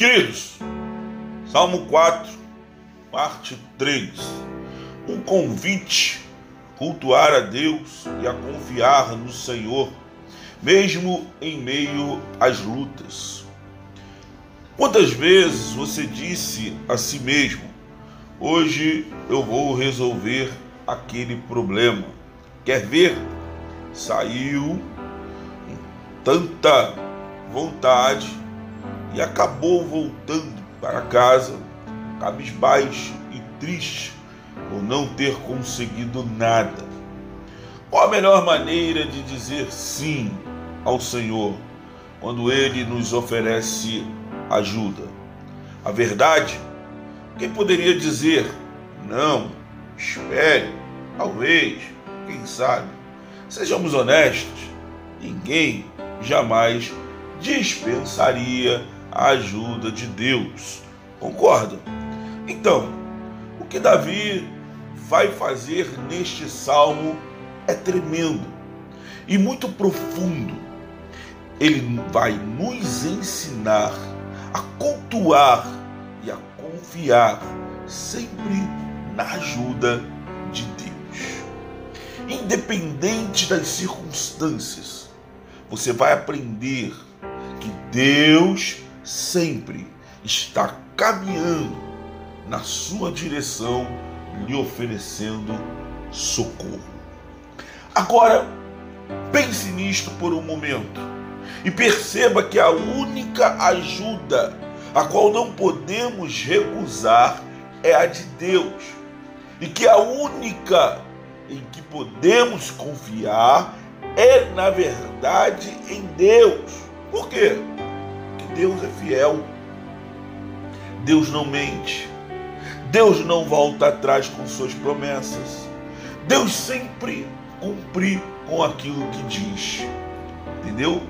Queridos, Salmo 4, parte 3. Um convite cultuar a Deus e a confiar no Senhor, mesmo em meio às lutas. Quantas vezes você disse a si mesmo: Hoje eu vou resolver aquele problema? Quer ver? Saiu tanta vontade e acabou voltando para casa, cabisbaixo e triste por não ter conseguido nada. Qual a melhor maneira de dizer sim ao Senhor quando Ele nos oferece ajuda? A verdade, quem poderia dizer não, espere, talvez, quem sabe? Sejamos honestos, ninguém jamais dispensaria a ajuda de Deus. Concordam? Então, o que Davi vai fazer neste salmo é tremendo e muito profundo. Ele vai nos ensinar a cultuar e a confiar sempre na ajuda de Deus. Independente das circunstâncias, você vai aprender que Deus sempre está caminhando na sua direção, lhe oferecendo socorro. Agora, pense nisto por um momento e perceba que a única ajuda a qual não podemos recusar é a de Deus, e que a única em que podemos confiar é, na verdade, em Deus. Por quê? Deus é fiel. Deus não mente. Deus não volta atrás com suas promessas. Deus sempre cumpre com aquilo que diz. Entendeu?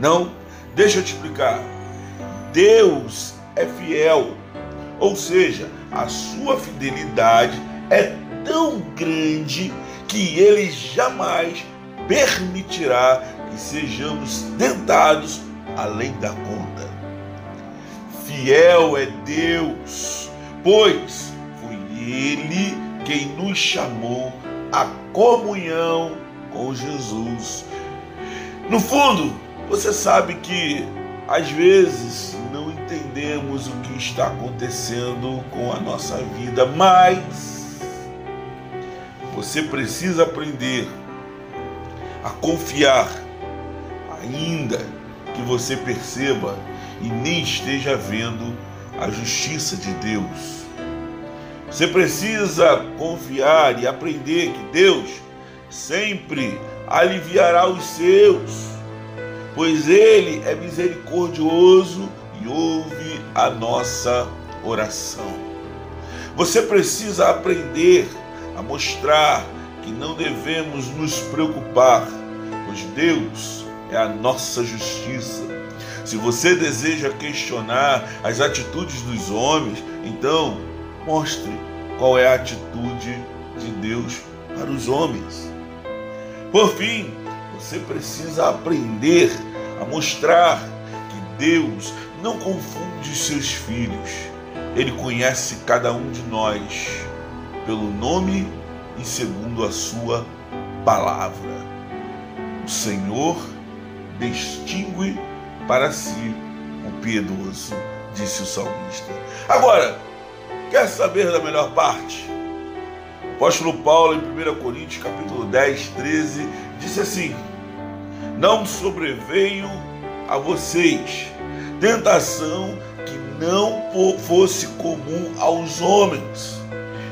Não? Deixa eu te explicar. Deus é fiel. Ou seja, a sua fidelidade é tão grande que ele jamais permitirá que sejamos tentados além da conta. Fiel é Deus, pois foi Ele quem nos chamou à comunhão com Jesus. No fundo, você sabe que às vezes não entendemos o que está acontecendo com a nossa vida, mas você precisa aprender a confiar ainda que você perceba e nem esteja vendo a justiça de Deus. Você precisa confiar e aprender que Deus sempre aliviará os seus, pois Ele é misericordioso e ouve a nossa oração. Você precisa aprender a mostrar que não devemos nos preocupar, pois Deus é a nossa justiça. Se você deseja questionar as atitudes dos homens, então mostre qual é a atitude de Deus para os homens. Por fim, você precisa aprender a mostrar que Deus não confunde seus filhos. Ele conhece cada um de nós pelo nome e segundo a sua palavra. O Senhor distingue para si o piedoso, disse o salmista. Agora, quer saber da melhor parte? O apóstolo Paulo, em 1 Coríntios, capítulo 10, 13, disse assim: Não sobreveio a vocês tentação que não fosse comum aos homens.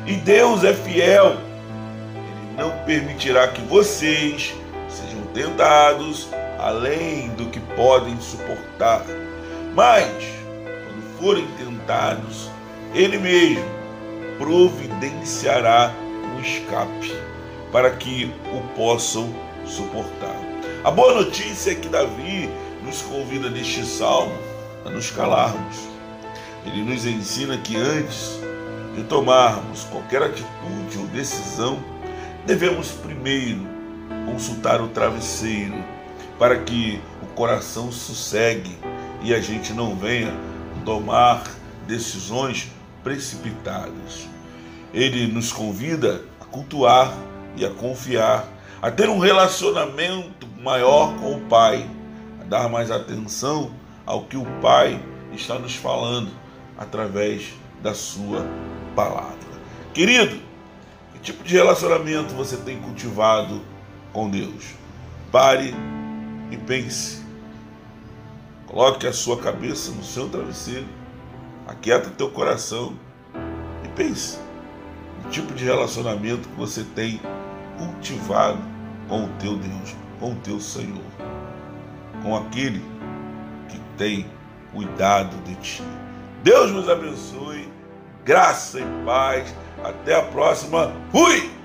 E Deus é fiel. Ele não permitirá que vocês sejam tentados além do que podem suportar. Mas, quando forem tentados, Ele mesmo providenciará um escape para que o possam suportar. A boa notícia é que Davi nos convida neste salmo a nos calarmos. Ele nos ensina que antes de tomarmos qualquer atitude ou decisão, devemos primeiro consultar o travesseiro para que o coração sossegue e a gente não venha tomar decisões precipitadas. Ele nos convida a cultuar e a confiar, a ter um relacionamento maior com o Pai, a dar mais atenção ao que o Pai está nos falando através da sua palavra. Querido, que tipo de relacionamento você tem cultivado com Deus? Pare e pense. Coloque a sua cabeça no seu travesseiro, aquieta teu coração e pense no tipo de relacionamento que você tem cultivado com o teu Deus, com o teu Senhor, com aquele que tem cuidado de ti. Deus nos abençoe, graça e paz. Até a próxima. Fui!